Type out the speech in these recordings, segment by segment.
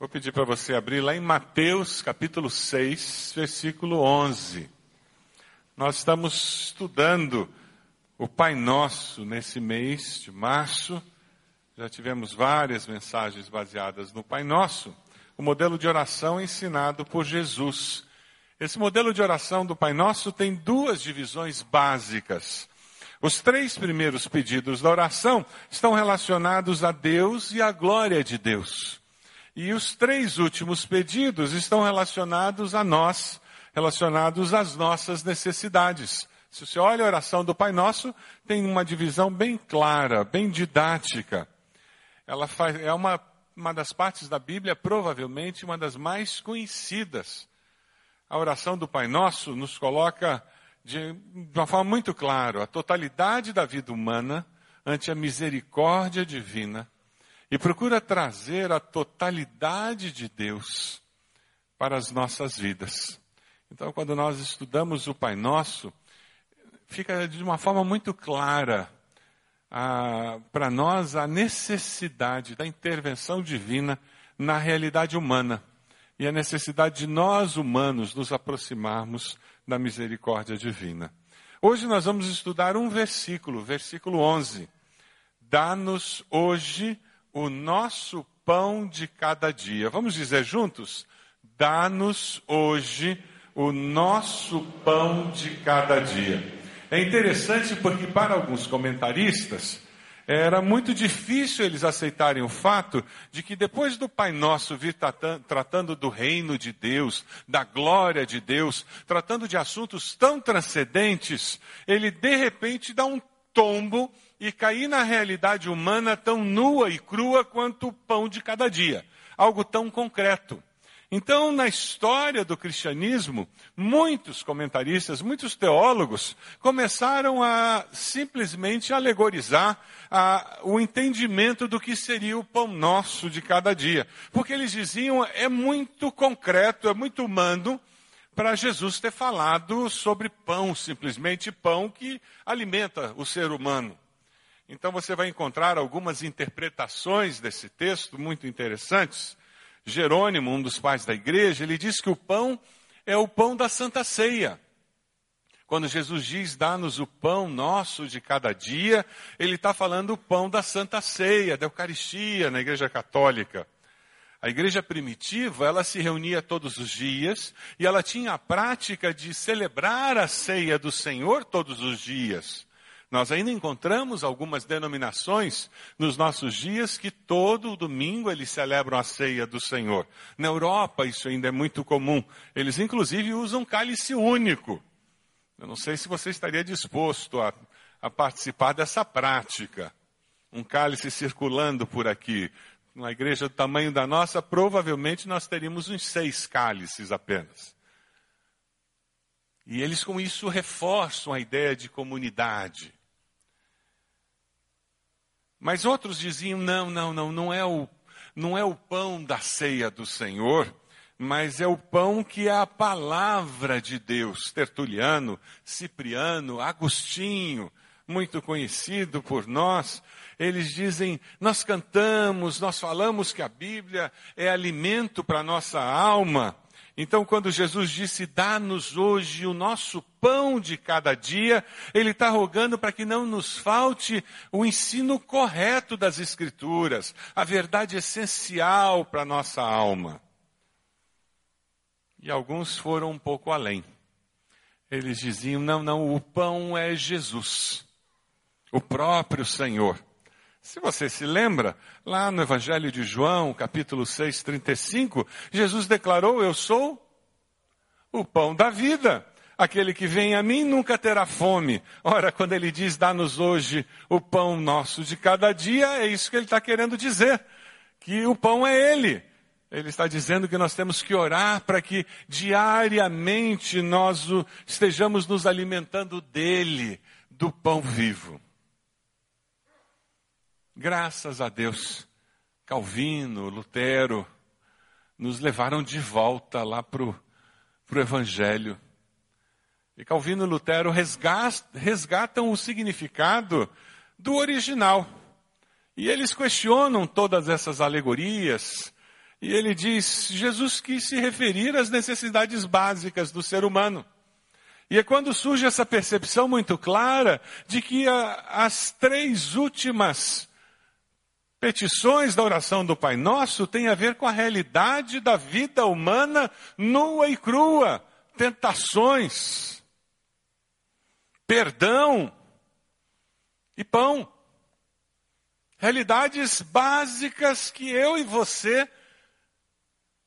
Vou pedir para você abrir lá em Mateus capítulo 6, versículo 11. Nós estamos estudando o Pai Nosso nesse mês de março. Já tivemos várias mensagens baseadas no Pai Nosso, o modelo de oração ensinado por Jesus. Esse modelo de oração do Pai Nosso tem duas divisões básicas. Os três primeiros pedidos da oração estão relacionados a Deus e à glória de Deus. E os três últimos pedidos estão relacionados a nós, relacionados às nossas necessidades. Se você olha a oração do Pai Nosso, tem uma divisão bem clara, bem didática. Ela faz, é uma, uma das partes da Bíblia, provavelmente uma das mais conhecidas. A oração do Pai Nosso nos coloca de, de uma forma muito clara a totalidade da vida humana ante a misericórdia divina e procura trazer a totalidade de Deus para as nossas vidas. Então, quando nós estudamos o Pai Nosso, fica de uma forma muito clara para nós a necessidade da intervenção divina na realidade humana e a necessidade de nós humanos nos aproximarmos da misericórdia divina. Hoje nós vamos estudar um versículo, versículo 11. Dá-nos hoje o nosso pão de cada dia. Vamos dizer juntos? Dá-nos hoje o nosso pão de cada dia. É interessante porque, para alguns comentaristas, era muito difícil eles aceitarem o fato de que depois do Pai Nosso vir tratando do reino de Deus, da glória de Deus, tratando de assuntos tão transcendentes, ele de repente dá um tombo e cair na realidade humana tão nua e crua quanto o pão de cada dia. Algo tão concreto. Então, na história do cristianismo, muitos comentaristas, muitos teólogos começaram a simplesmente alegorizar a, o entendimento do que seria o pão nosso de cada dia. Porque eles diziam, é muito concreto, é muito humano para Jesus ter falado sobre pão, simplesmente pão que alimenta o ser humano. Então você vai encontrar algumas interpretações desse texto muito interessantes. Jerônimo, um dos pais da igreja, ele diz que o pão é o pão da Santa Ceia. Quando Jesus diz, dá-nos o pão nosso de cada dia, ele está falando o pão da Santa Ceia, da Eucaristia, na Igreja Católica. A igreja primitiva, ela se reunia todos os dias e ela tinha a prática de celebrar a ceia do Senhor todos os dias. Nós ainda encontramos algumas denominações nos nossos dias que todo domingo eles celebram a ceia do Senhor. Na Europa isso ainda é muito comum. Eles inclusive usam cálice único. Eu não sei se você estaria disposto a, a participar dessa prática. Um cálice circulando por aqui. Numa igreja do tamanho da nossa, provavelmente nós teríamos uns seis cálices apenas. E eles com isso reforçam a ideia de comunidade. Mas outros diziam: não, não, não, não é o, não é o pão da ceia do Senhor, mas é o pão que é a palavra de Deus. Tertuliano, Cipriano, Agostinho, muito conhecido por nós, eles dizem: nós cantamos, nós falamos que a Bíblia é alimento para a nossa alma. Então, quando Jesus disse, dá-nos hoje o nosso pão de cada dia, Ele está rogando para que não nos falte o ensino correto das Escrituras, a verdade essencial para a nossa alma. E alguns foram um pouco além. Eles diziam, não, não, o pão é Jesus, o próprio Senhor. Se você se lembra, lá no Evangelho de João, capítulo 6, 35, Jesus declarou: Eu sou o pão da vida. Aquele que vem a mim nunca terá fome. Ora, quando ele diz, dá-nos hoje o pão nosso de cada dia, é isso que ele está querendo dizer. Que o pão é ele. Ele está dizendo que nós temos que orar para que diariamente nós estejamos nos alimentando dele, do pão vivo. Graças a Deus, Calvino, Lutero, nos levaram de volta lá para o Evangelho. E Calvino e Lutero resgatam o significado do original. E eles questionam todas essas alegorias E ele diz: Jesus quis se referir às necessidades básicas do ser humano. E é quando surge essa percepção muito clara de que a, as três últimas petições da oração do Pai Nosso têm a ver com a realidade da vida humana nua e crua, tentações, perdão e pão. Realidades básicas que eu e você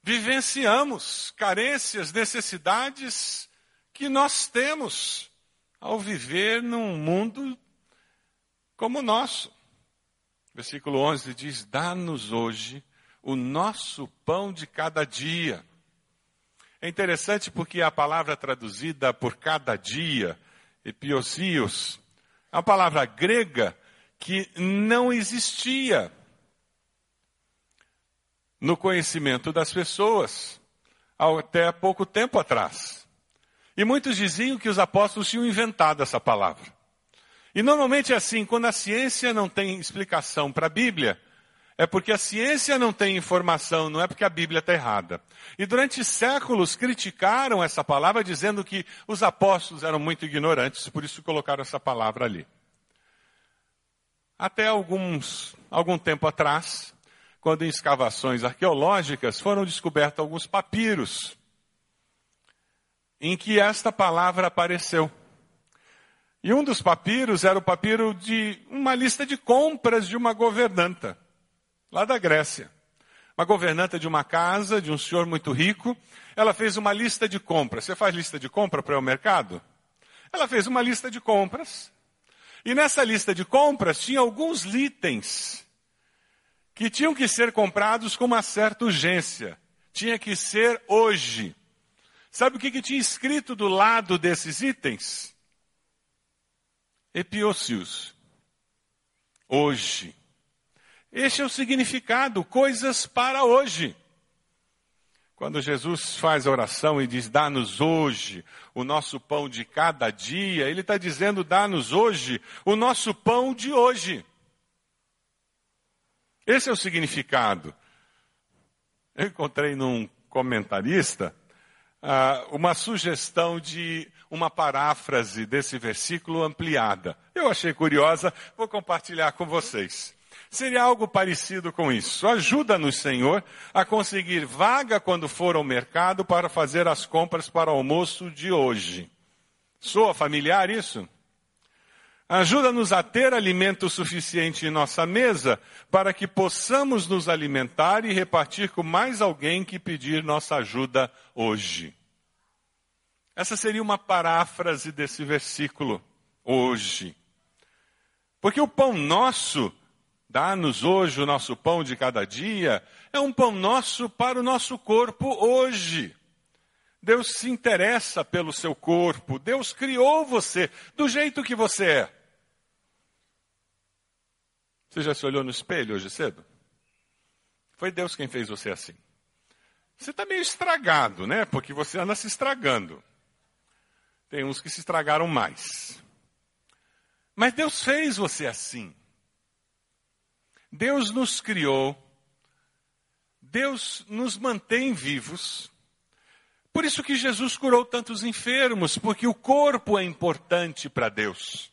vivenciamos, carências, necessidades que nós temos ao viver num mundo como o nosso. Versículo 11 diz: Dá-nos hoje o nosso pão de cada dia. É interessante porque a palavra traduzida por cada dia, epiosios, é uma palavra grega que não existia no conhecimento das pessoas até pouco tempo atrás. E muitos diziam que os apóstolos tinham inventado essa palavra. E normalmente é assim, quando a ciência não tem explicação para a Bíblia, é porque a ciência não tem informação, não é porque a Bíblia está errada. E durante séculos criticaram essa palavra, dizendo que os apóstolos eram muito ignorantes, por isso colocaram essa palavra ali. Até alguns, algum tempo atrás, quando em escavações arqueológicas foram descobertos alguns papiros em que esta palavra apareceu. E um dos papiros era o papiro de uma lista de compras de uma governanta, lá da Grécia. Uma governanta de uma casa, de um senhor muito rico. Ela fez uma lista de compras. Você faz lista de compra para o mercado? Ela fez uma lista de compras. E nessa lista de compras tinha alguns itens que tinham que ser comprados com uma certa urgência. Tinha que ser hoje. Sabe o que, que tinha escrito do lado desses itens? Epiocius. Hoje. Este é o significado, coisas para hoje. Quando Jesus faz a oração e diz, dá-nos hoje o nosso pão de cada dia, ele está dizendo, dá-nos hoje o nosso pão de hoje. Esse é o significado. Eu encontrei num comentarista uh, uma sugestão de uma paráfrase desse versículo ampliada. Eu achei curiosa, vou compartilhar com vocês. Seria algo parecido com isso. Ajuda-nos, Senhor, a conseguir vaga quando for ao mercado para fazer as compras para o almoço de hoje. Soa familiar isso? Ajuda-nos a ter alimento suficiente em nossa mesa para que possamos nos alimentar e repartir com mais alguém que pedir nossa ajuda hoje. Essa seria uma paráfrase desse versículo, hoje. Porque o pão nosso, dá-nos hoje o nosso pão de cada dia, é um pão nosso para o nosso corpo hoje. Deus se interessa pelo seu corpo, Deus criou você do jeito que você é. Você já se olhou no espelho hoje cedo? Foi Deus quem fez você assim. Você está meio estragado, né? Porque você anda se estragando. Tem uns que se estragaram mais. Mas Deus fez você assim. Deus nos criou. Deus nos mantém vivos. Por isso que Jesus curou tantos enfermos, porque o corpo é importante para Deus.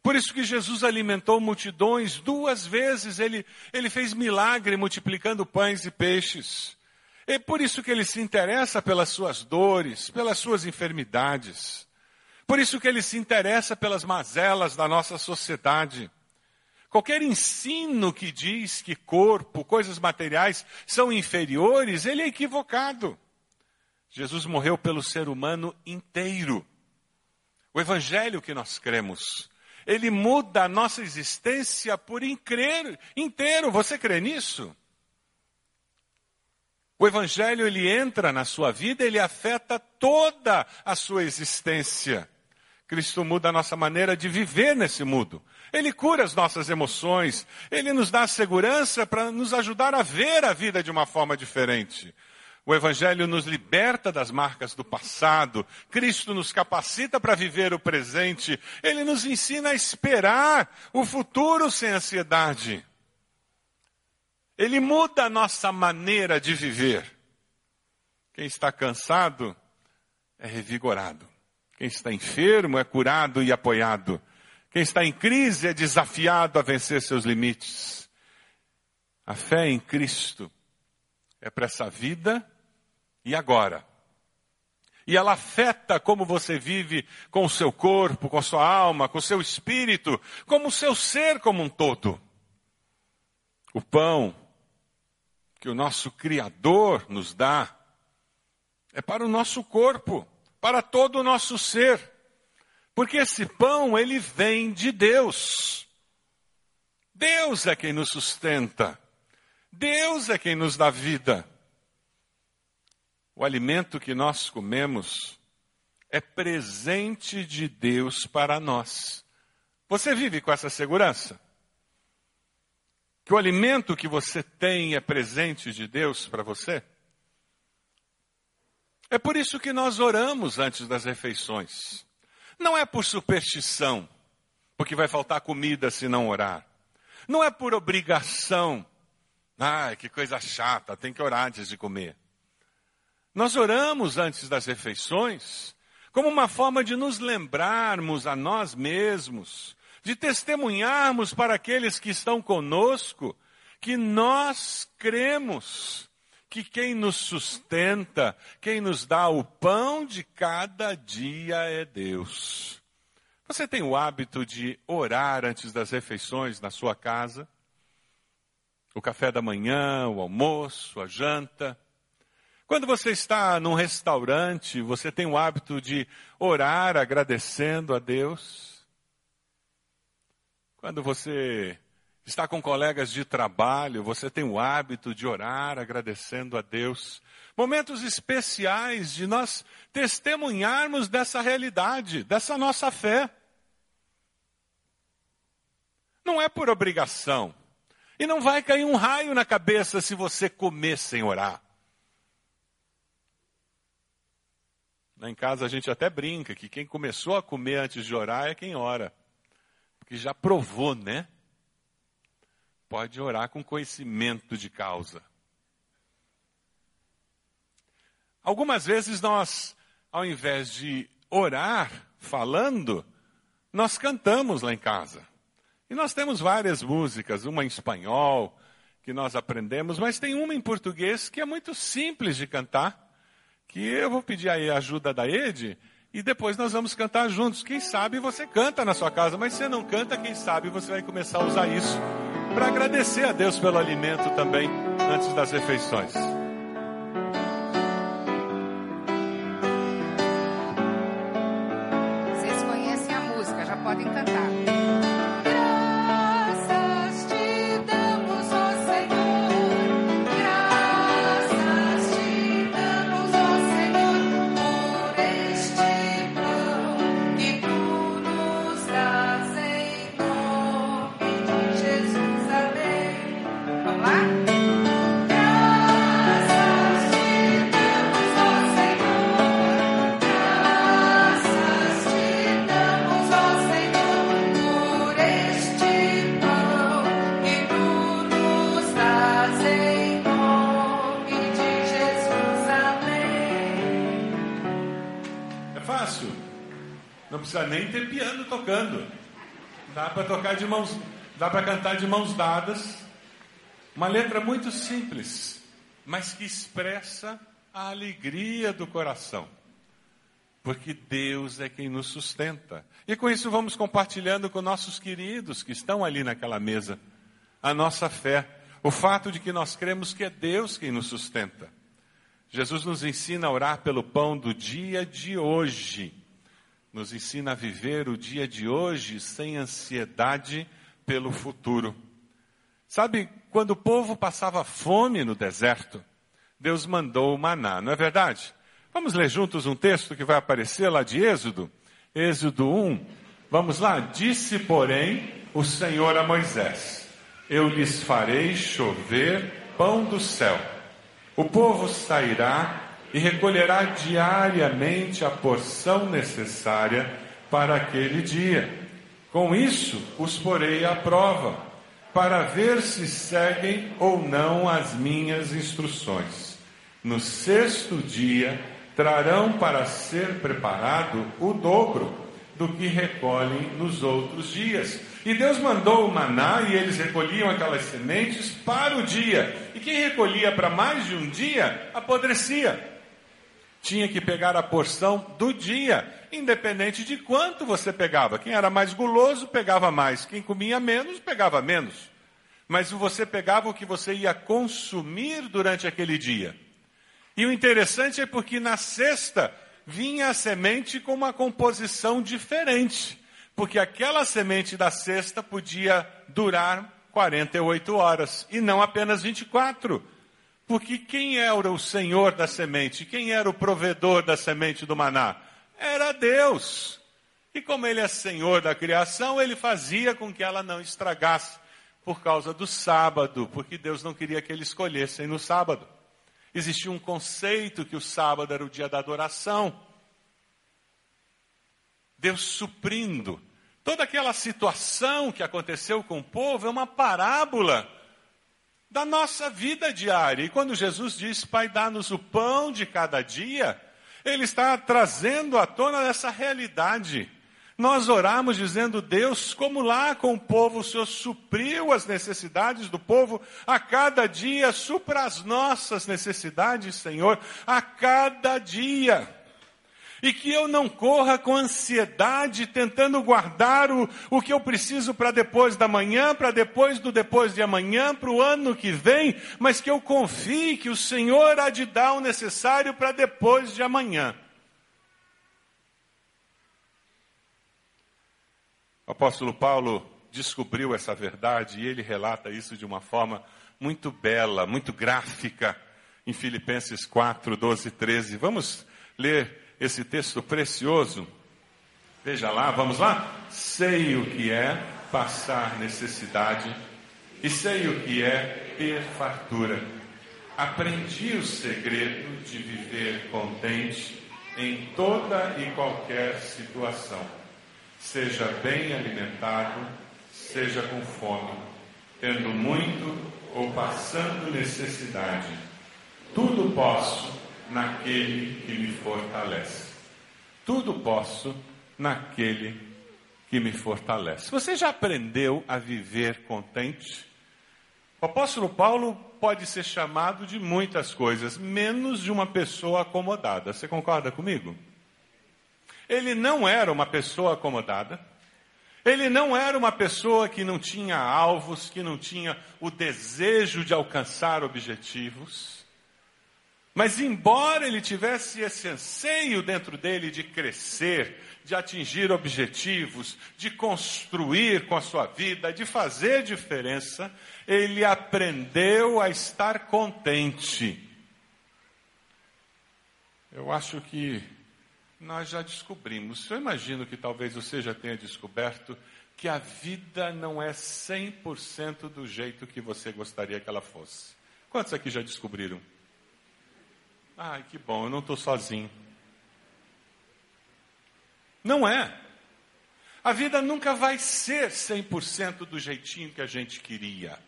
Por isso que Jesus alimentou multidões duas vezes, ele, ele fez milagre multiplicando pães e peixes. É por isso que ele se interessa pelas suas dores, pelas suas enfermidades. Por isso que ele se interessa pelas mazelas da nossa sociedade. Qualquer ensino que diz que corpo, coisas materiais são inferiores, ele é equivocado. Jesus morreu pelo ser humano inteiro. O evangelho que nós cremos ele muda a nossa existência por increr, inteiro. Você crê nisso? O evangelho ele entra na sua vida, ele afeta toda a sua existência. Cristo muda a nossa maneira de viver nesse mundo. Ele cura as nossas emoções, ele nos dá segurança para nos ajudar a ver a vida de uma forma diferente. O Evangelho nos liberta das marcas do passado. Cristo nos capacita para viver o presente. Ele nos ensina a esperar o futuro sem ansiedade. Ele muda a nossa maneira de viver. Quem está cansado é revigorado. Quem está enfermo é curado e apoiado. Quem está em crise é desafiado a vencer seus limites. A fé em Cristo é para essa vida e agora. E ela afeta como você vive com o seu corpo, com a sua alma, com o seu espírito, como o seu ser como um todo. O pão que o nosso Criador nos dá é para o nosso corpo, para todo o nosso ser. Porque esse pão, ele vem de Deus. Deus é quem nos sustenta. Deus é quem nos dá vida. O alimento que nós comemos é presente de Deus para nós. Você vive com essa segurança? Que o alimento que você tem é presente de Deus para você? É por isso que nós oramos antes das refeições. Não é por superstição, porque vai faltar comida se não orar. Não é por obrigação. Ai, que coisa chata, tem que orar antes de comer. Nós oramos antes das refeições como uma forma de nos lembrarmos a nós mesmos, de testemunharmos para aqueles que estão conosco que nós cremos que quem nos sustenta, quem nos dá o pão de cada dia é Deus. Você tem o hábito de orar antes das refeições na sua casa? O café da manhã, o almoço, a janta? Quando você está num restaurante, você tem o hábito de orar agradecendo a Deus? Quando você está com colegas de trabalho, você tem o hábito de orar agradecendo a Deus? Momentos especiais de nós testemunharmos dessa realidade, dessa nossa fé. Não é por obrigação. E não vai cair um raio na cabeça se você comer sem orar. Lá em casa a gente até brinca que quem começou a comer antes de orar é quem ora. Porque já provou, né? Pode orar com conhecimento de causa. Algumas vezes nós, ao invés de orar falando, nós cantamos lá em casa. E nós temos várias músicas, uma em espanhol que nós aprendemos, mas tem uma em português que é muito simples de cantar que eu vou pedir aí a ajuda da Ed e depois nós vamos cantar juntos. Quem sabe você canta na sua casa, mas se não canta, quem sabe você vai começar a usar isso para agradecer a Deus pelo alimento também antes das refeições. Nem ter piano tocando. Dá para tocar de mãos, dá para cantar de mãos dadas. Uma letra muito simples, mas que expressa a alegria do coração. Porque Deus é quem nos sustenta. E com isso vamos compartilhando com nossos queridos que estão ali naquela mesa a nossa fé, o fato de que nós cremos que é Deus quem nos sustenta. Jesus nos ensina a orar pelo pão do dia de hoje nos ensina a viver o dia de hoje sem ansiedade pelo futuro. Sabe, quando o povo passava fome no deserto, Deus mandou o maná, não é verdade? Vamos ler juntos um texto que vai aparecer lá de Êxodo, Êxodo 1. Vamos lá? Disse, porém, o Senhor a Moisés: Eu lhes farei chover pão do céu. O povo sairá e recolherá diariamente a porção necessária para aquele dia. Com isso, os porei à prova, para ver se seguem ou não as minhas instruções. No sexto dia, trarão para ser preparado o dobro do que recolhem nos outros dias. E Deus mandou o maná e eles recolhiam aquelas sementes para o dia. E quem recolhia para mais de um dia, apodrecia. Tinha que pegar a porção do dia, independente de quanto você pegava. Quem era mais guloso, pegava mais. Quem comia menos, pegava menos. Mas você pegava o que você ia consumir durante aquele dia. E o interessante é porque na sexta vinha a semente com uma composição diferente. Porque aquela semente da sexta podia durar 48 horas e não apenas 24. Porque quem era o senhor da semente? Quem era o provedor da semente do maná? Era Deus. E como ele é senhor da criação, ele fazia com que ela não estragasse por causa do sábado, porque Deus não queria que eles escolhessem no sábado. Existia um conceito que o sábado era o dia da adoração. Deus suprindo. Toda aquela situação que aconteceu com o povo é uma parábola da nossa vida diária. E quando Jesus diz, Pai, dá-nos o pão de cada dia, Ele está trazendo à tona essa realidade. Nós oramos dizendo, Deus, como lá com o povo, o Senhor supriu as necessidades do povo, a cada dia supra as nossas necessidades, Senhor, a cada dia. E que eu não corra com ansiedade, tentando guardar o, o que eu preciso para depois da manhã, para depois do depois de amanhã, para o ano que vem, mas que eu confie que o Senhor há de dar o necessário para depois de amanhã. O apóstolo Paulo descobriu essa verdade e ele relata isso de uma forma muito bela, muito gráfica, em Filipenses 4, 12 e 13. Vamos ler esse texto precioso? Veja lá, vamos lá? Sei o que é passar necessidade e sei o que é ter fartura. Aprendi o segredo de viver contente em toda e qualquer situação seja bem alimentado, seja com fome, tendo muito ou passando necessidade. Tudo posso naquele que me fortalece. Tudo posso naquele que me fortalece. Você já aprendeu a viver contente? O apóstolo Paulo pode ser chamado de muitas coisas, menos de uma pessoa acomodada. Você concorda comigo? Ele não era uma pessoa acomodada. Ele não era uma pessoa que não tinha alvos, que não tinha o desejo de alcançar objetivos. Mas, embora ele tivesse esse anseio dentro dele de crescer, de atingir objetivos, de construir com a sua vida, de fazer diferença, ele aprendeu a estar contente. Eu acho que nós já descobrimos. Eu imagino que talvez você já tenha descoberto que a vida não é 100% do jeito que você gostaria que ela fosse. Quantos aqui já descobriram? Ai, que bom, eu não estou sozinho. Não é. A vida nunca vai ser 100% do jeitinho que a gente queria.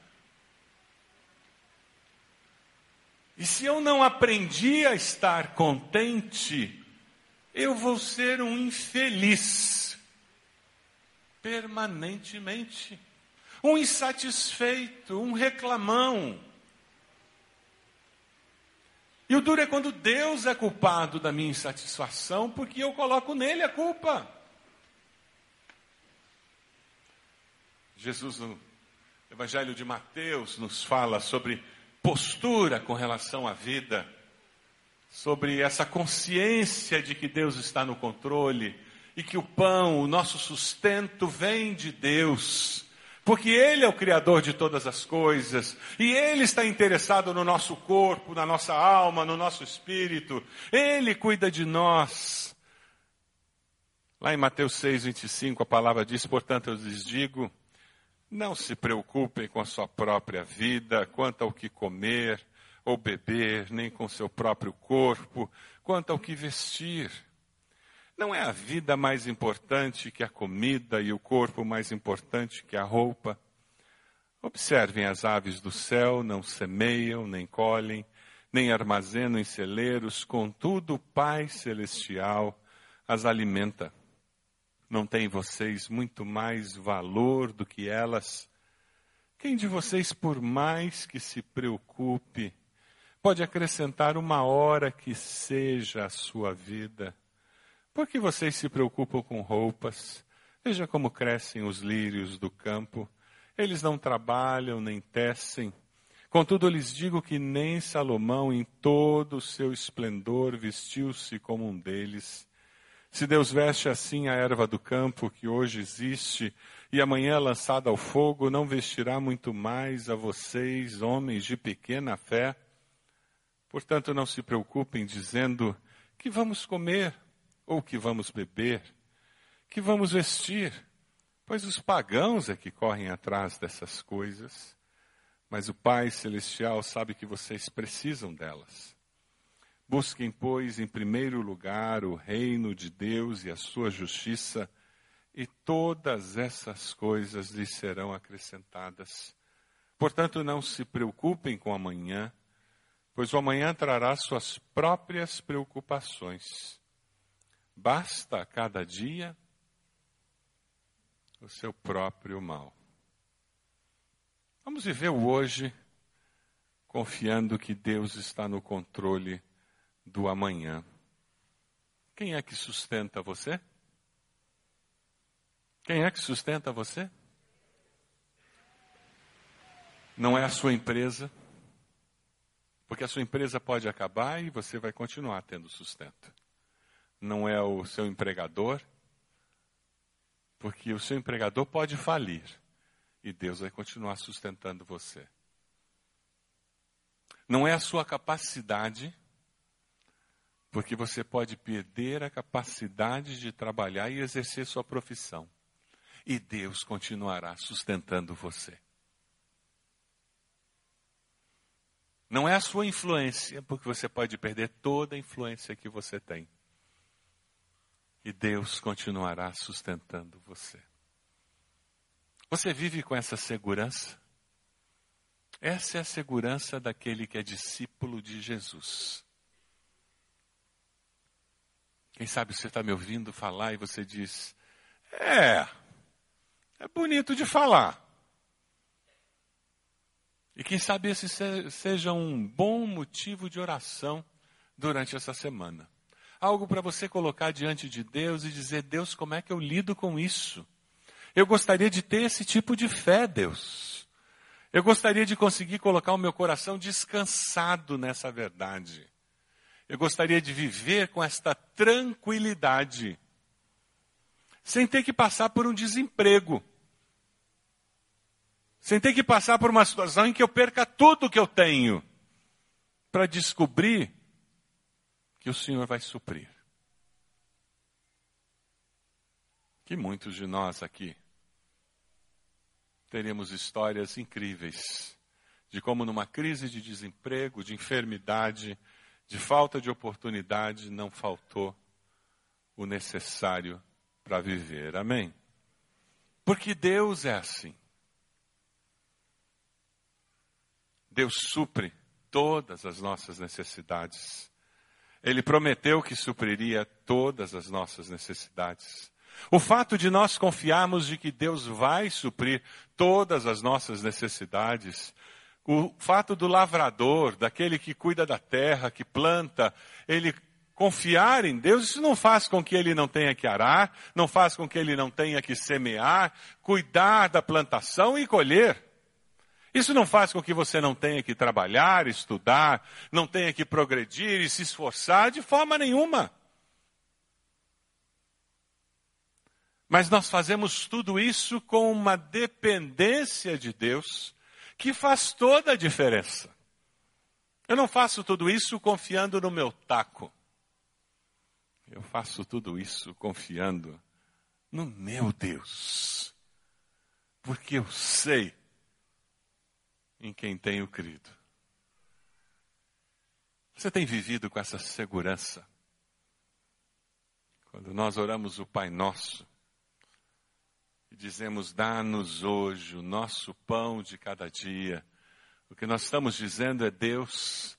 E se eu não aprendi a estar contente, eu vou ser um infeliz permanentemente, um insatisfeito, um reclamão. E o duro é quando Deus é culpado da minha insatisfação, porque eu coloco nele a culpa. Jesus, no Evangelho de Mateus, nos fala sobre postura com relação à vida sobre essa consciência de que Deus está no controle e que o pão, o nosso sustento vem de Deus. Porque Ele é o Criador de todas as coisas, e Ele está interessado no nosso corpo, na nossa alma, no nosso espírito, Ele cuida de nós. Lá em Mateus 6, 25, a palavra diz: Portanto, eu lhes digo, não se preocupem com a sua própria vida, quanto ao que comer ou beber, nem com seu próprio corpo, quanto ao que vestir. Não é a vida mais importante que a comida e o corpo mais importante que a roupa? Observem as aves do céu, não semeiam, nem colhem, nem armazenam em celeiros, contudo o Pai Celestial as alimenta. Não tem vocês muito mais valor do que elas? Quem de vocês, por mais que se preocupe, pode acrescentar uma hora que seja a sua vida? Por que vocês se preocupam com roupas? Veja como crescem os lírios do campo. Eles não trabalham nem tecem. Contudo, lhes digo que nem Salomão, em todo o seu esplendor, vestiu-se como um deles. Se Deus veste assim a erva do campo, que hoje existe, e amanhã é lançada ao fogo, não vestirá muito mais a vocês, homens de pequena fé? Portanto, não se preocupem dizendo que vamos comer ou que vamos beber, que vamos vestir, pois os pagãos é que correm atrás dessas coisas, mas o Pai Celestial sabe que vocês precisam delas. Busquem, pois, em primeiro lugar o reino de Deus e a sua justiça, e todas essas coisas lhes serão acrescentadas. Portanto, não se preocupem com amanhã, pois o amanhã trará suas próprias preocupações. Basta cada dia o seu próprio mal. Vamos viver o hoje confiando que Deus está no controle do amanhã. Quem é que sustenta você? Quem é que sustenta você? Não é a sua empresa, porque a sua empresa pode acabar e você vai continuar tendo sustento. Não é o seu empregador, porque o seu empregador pode falir e Deus vai continuar sustentando você. Não é a sua capacidade, porque você pode perder a capacidade de trabalhar e exercer sua profissão. E Deus continuará sustentando você. Não é a sua influência, porque você pode perder toda a influência que você tem. E Deus continuará sustentando você. Você vive com essa segurança? Essa é a segurança daquele que é discípulo de Jesus. Quem sabe você está me ouvindo falar e você diz: É, é bonito de falar. E quem sabe esse seja um bom motivo de oração durante essa semana. Algo para você colocar diante de Deus e dizer: Deus, como é que eu lido com isso? Eu gostaria de ter esse tipo de fé, Deus. Eu gostaria de conseguir colocar o meu coração descansado nessa verdade. Eu gostaria de viver com esta tranquilidade, sem ter que passar por um desemprego, sem ter que passar por uma situação em que eu perca tudo que eu tenho, para descobrir que o Senhor vai suprir. Que muitos de nós aqui teríamos histórias incríveis de como numa crise de desemprego, de enfermidade, de falta de oportunidade, não faltou o necessário para viver. Amém? Porque Deus é assim. Deus supre todas as nossas necessidades. Ele prometeu que supriria todas as nossas necessidades. O fato de nós confiarmos de que Deus vai suprir todas as nossas necessidades o fato do lavrador, daquele que cuida da terra, que planta, ele confiar em Deus, isso não faz com que ele não tenha que arar, não faz com que ele não tenha que semear, cuidar da plantação e colher. Isso não faz com que você não tenha que trabalhar, estudar, não tenha que progredir e se esforçar de forma nenhuma. Mas nós fazemos tudo isso com uma dependência de Deus que faz toda a diferença. Eu não faço tudo isso confiando no meu taco. Eu faço tudo isso confiando no meu Deus. Porque eu sei em quem tenho crido. Você tem vivido com essa segurança? Quando nós oramos o Pai Nosso, dizemos: dá-nos hoje o nosso pão de cada dia. O que nós estamos dizendo é: Deus,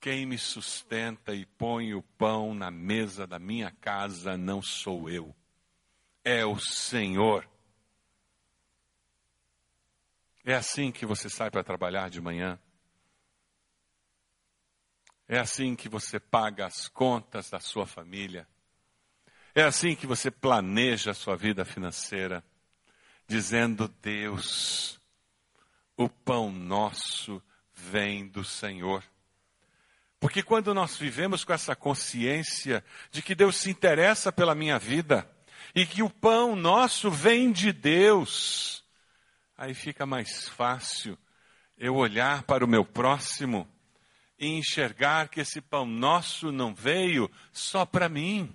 quem me sustenta e põe o pão na mesa da minha casa não sou eu, é o Senhor. É assim que você sai para trabalhar de manhã. É assim que você paga as contas da sua família. É assim que você planeja a sua vida financeira, dizendo: Deus, o pão nosso vem do Senhor. Porque quando nós vivemos com essa consciência de que Deus se interessa pela minha vida e que o pão nosso vem de Deus, aí fica mais fácil eu olhar para o meu próximo e enxergar que esse pão nosso não veio só para mim,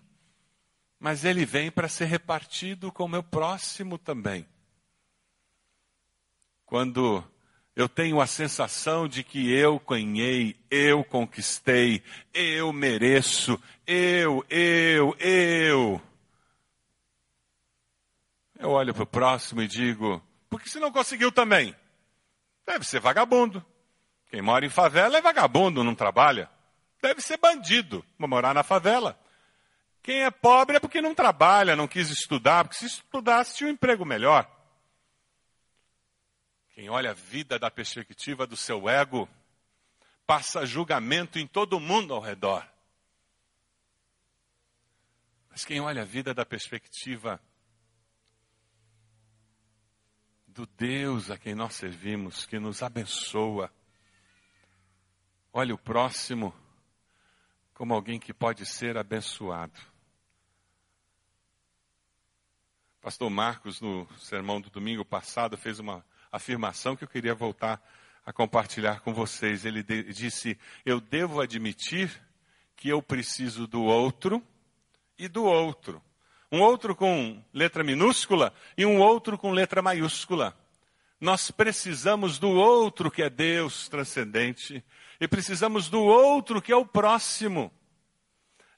mas ele vem para ser repartido com o meu próximo também. Quando eu tenho a sensação de que eu ganhei, eu conquistei, eu mereço, eu, eu, eu. Eu olho para o próximo e digo: por que você não conseguiu também? Deve ser vagabundo. Quem mora em favela é vagabundo, não trabalha. Deve ser bandido, morar na favela. Quem é pobre é porque não trabalha, não quis estudar, porque se estudasse tinha um emprego melhor. Quem olha a vida da perspectiva do seu ego, passa julgamento em todo mundo ao redor. Mas quem olha a vida da perspectiva do Deus a quem nós servimos, que nos abençoa, olha o próximo como alguém que pode ser abençoado. Pastor Marcos, no sermão do domingo passado, fez uma afirmação que eu queria voltar a compartilhar com vocês. Ele disse: Eu devo admitir que eu preciso do outro e do outro. Um outro com letra minúscula e um outro com letra maiúscula. Nós precisamos do outro que é Deus transcendente e precisamos do outro que é o próximo.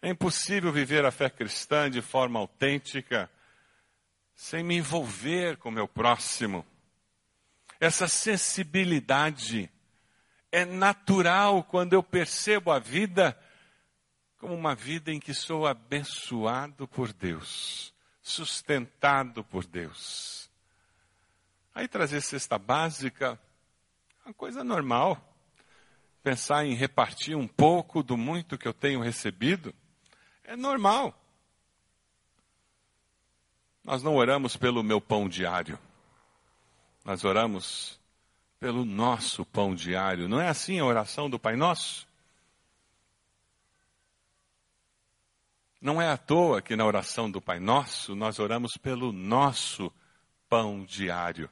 É impossível viver a fé cristã de forma autêntica sem me envolver com o meu próximo. Essa sensibilidade é natural quando eu percebo a vida como uma vida em que sou abençoado por Deus, sustentado por Deus. Aí trazer cesta básica uma coisa normal. Pensar em repartir um pouco do muito que eu tenho recebido é normal. Nós não oramos pelo meu pão diário. Nós oramos pelo nosso pão diário. Não é assim a oração do Pai Nosso? Não é à toa que na oração do Pai Nosso nós oramos pelo nosso pão diário.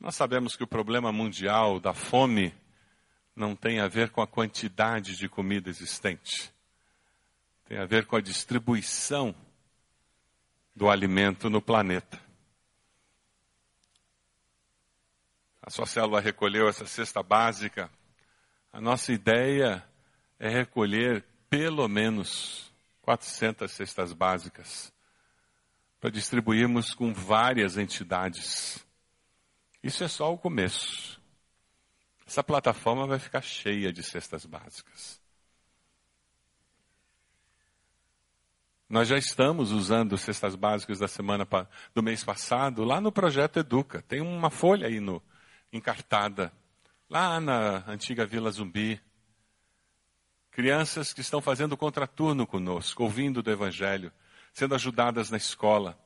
Nós sabemos que o problema mundial da fome não tem a ver com a quantidade de comida existente. Tem a ver com a distribuição do alimento no planeta. a sua célula recolheu essa cesta básica, a nossa ideia é recolher pelo menos 400 cestas básicas para distribuirmos com várias entidades. Isso é só o começo. Essa plataforma vai ficar cheia de cestas básicas. Nós já estamos usando cestas básicas da semana do mês passado lá no projeto Educa. Tem uma folha aí no, encartada, lá na antiga Vila Zumbi. Crianças que estão fazendo contraturno conosco, ouvindo do Evangelho, sendo ajudadas na escola,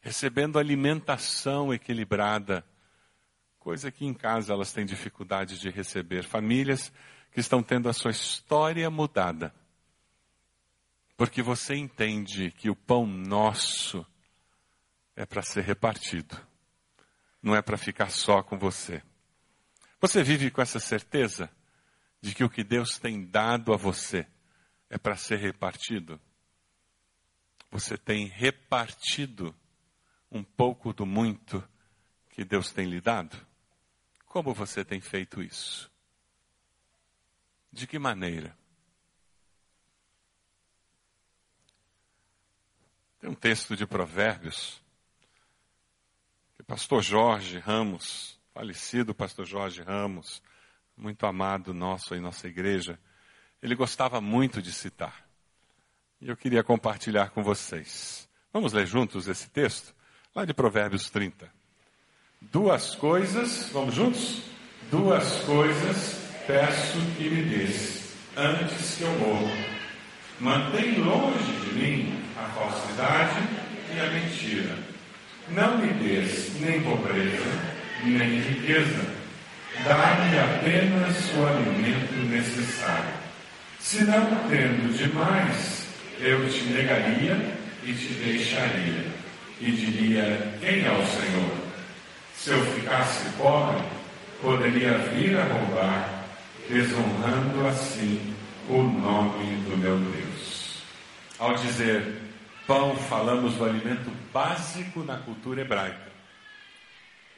recebendo alimentação equilibrada, coisa que em casa elas têm dificuldade de receber. Famílias que estão tendo a sua história mudada. Porque você entende que o pão nosso é para ser repartido, não é para ficar só com você. Você vive com essa certeza de que o que Deus tem dado a você é para ser repartido? Você tem repartido um pouco do muito que Deus tem lhe dado? Como você tem feito isso? De que maneira? Tem um texto de Provérbios Pastor Jorge Ramos, falecido pastor Jorge Ramos, muito amado nosso em nossa igreja, ele gostava muito de citar. E eu queria compartilhar com vocês. Vamos ler juntos esse texto? Lá de Provérbios 30. Duas coisas, vamos juntos? Duas coisas peço que me des antes que eu morra. Mantém longe de mim a falsidade e a mentira. Não me des nem pobreza, nem riqueza. Dá-me apenas o alimento necessário. Se não tendo demais, eu te negaria e te deixaria. E diria: Quem é o Senhor? Se eu ficasse pobre, poderia vir a roubar, desonrando assim o nome do meu Deus. Ao dizer pão, falamos do alimento básico na cultura hebraica.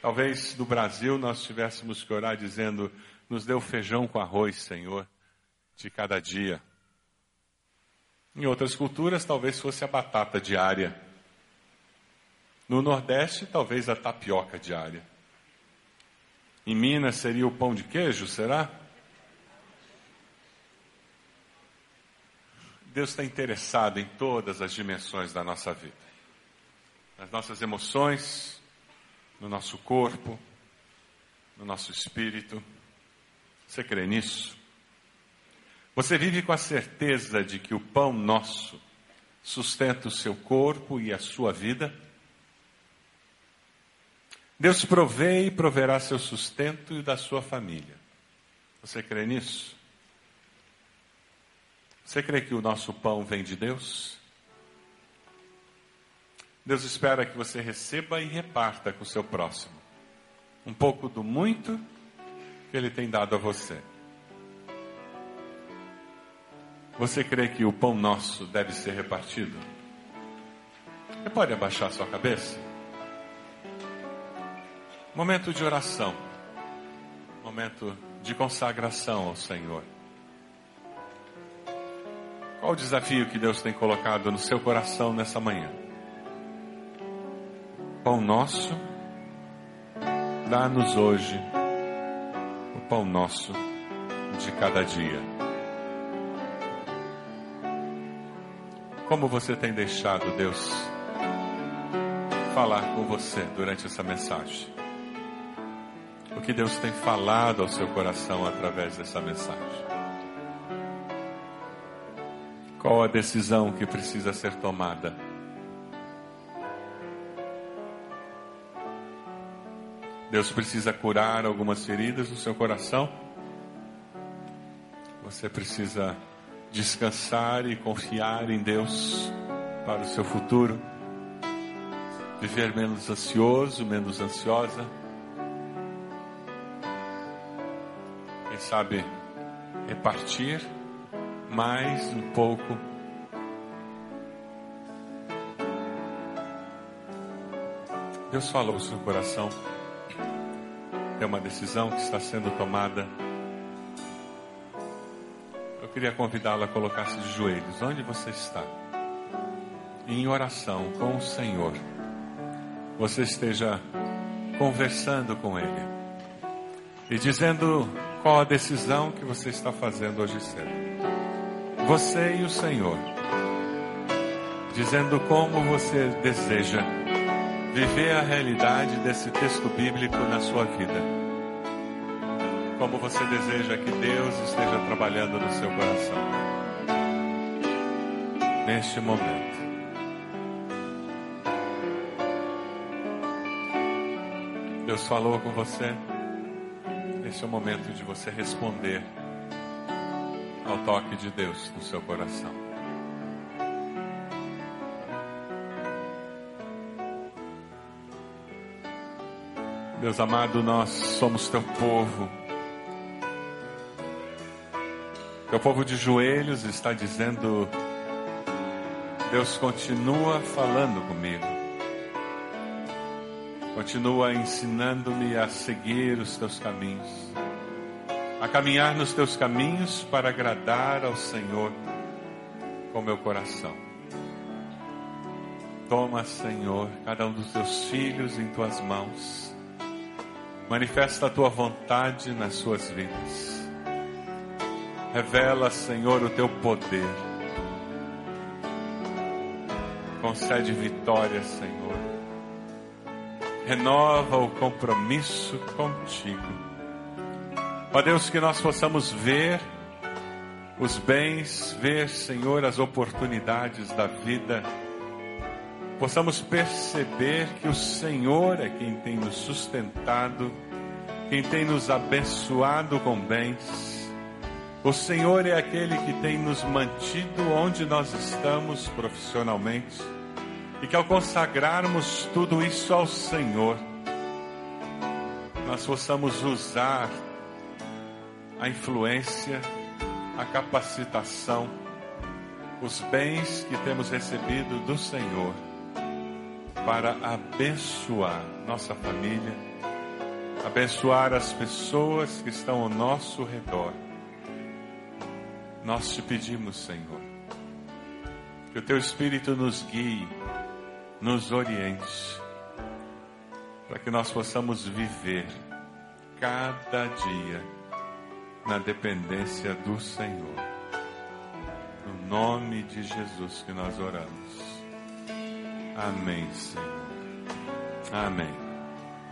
Talvez no Brasil nós tivéssemos que orar dizendo: Nos o feijão com arroz, Senhor, de cada dia. Em outras culturas, talvez fosse a batata diária. No Nordeste, talvez a tapioca diária. Em Minas seria o pão de queijo, será? Deus está interessado em todas as dimensões da nossa vida. Nas nossas emoções, no nosso corpo, no nosso espírito. Você crê nisso? Você vive com a certeza de que o pão nosso sustenta o seu corpo e a sua vida? Deus provê e proverá seu sustento e da sua família. Você crê nisso? Você crê que o nosso pão vem de Deus? Deus espera que você receba e reparta com o seu próximo um pouco do muito que Ele tem dado a você. Você crê que o pão nosso deve ser repartido? Você pode abaixar sua cabeça? Momento de oração. Momento de consagração ao Senhor. Qual o desafio que Deus tem colocado no seu coração nessa manhã? Pão nosso, dá-nos hoje o pão nosso de cada dia. Como você tem deixado Deus falar com você durante essa mensagem? O que Deus tem falado ao seu coração através dessa mensagem? Qual a decisão que precisa ser tomada? Deus precisa curar algumas feridas no seu coração. Você precisa descansar e confiar em Deus para o seu futuro. Viver menos ansioso, menos ansiosa. Quem sabe repartir mais um pouco. Deus falou no seu coração. É uma decisão que está sendo tomada. Eu queria convidá-la a colocar-se de joelhos. Onde você está? Em oração com o Senhor. Você esteja conversando com Ele e dizendo qual a decisão que você está fazendo hoje cedo você e o Senhor, dizendo como você deseja viver a realidade desse texto bíblico na sua vida. Como você deseja que Deus esteja trabalhando no seu coração. Neste momento. Deus falou com você. Esse é o momento de você responder ao toque de Deus no seu coração. Deus amado, nós somos teu povo. Teu povo de joelhos está dizendo: Deus continua falando comigo. Continua ensinando-me a seguir os teus caminhos a caminhar nos teus caminhos para agradar ao Senhor com meu coração. Toma, Senhor, cada um dos teus filhos em tuas mãos. Manifesta a tua vontade nas suas vidas. Revela, Senhor, o teu poder. Concede vitória, Senhor. Renova o compromisso contigo. Ó Deus, que nós possamos ver os bens, ver, Senhor, as oportunidades da vida possamos perceber que o Senhor é quem tem nos sustentado, quem tem nos abençoado com bens. O Senhor é aquele que tem nos mantido onde nós estamos profissionalmente e que ao consagrarmos tudo isso ao Senhor, nós possamos usar a influência, a capacitação, os bens que temos recebido do Senhor para abençoar nossa família, abençoar as pessoas que estão ao nosso redor. Nós te pedimos, Senhor, que o teu Espírito nos guie, nos oriente, para que nós possamos viver cada dia na dependência do Senhor. No nome de Jesus que nós oramos. Amém, Senhor. Amém.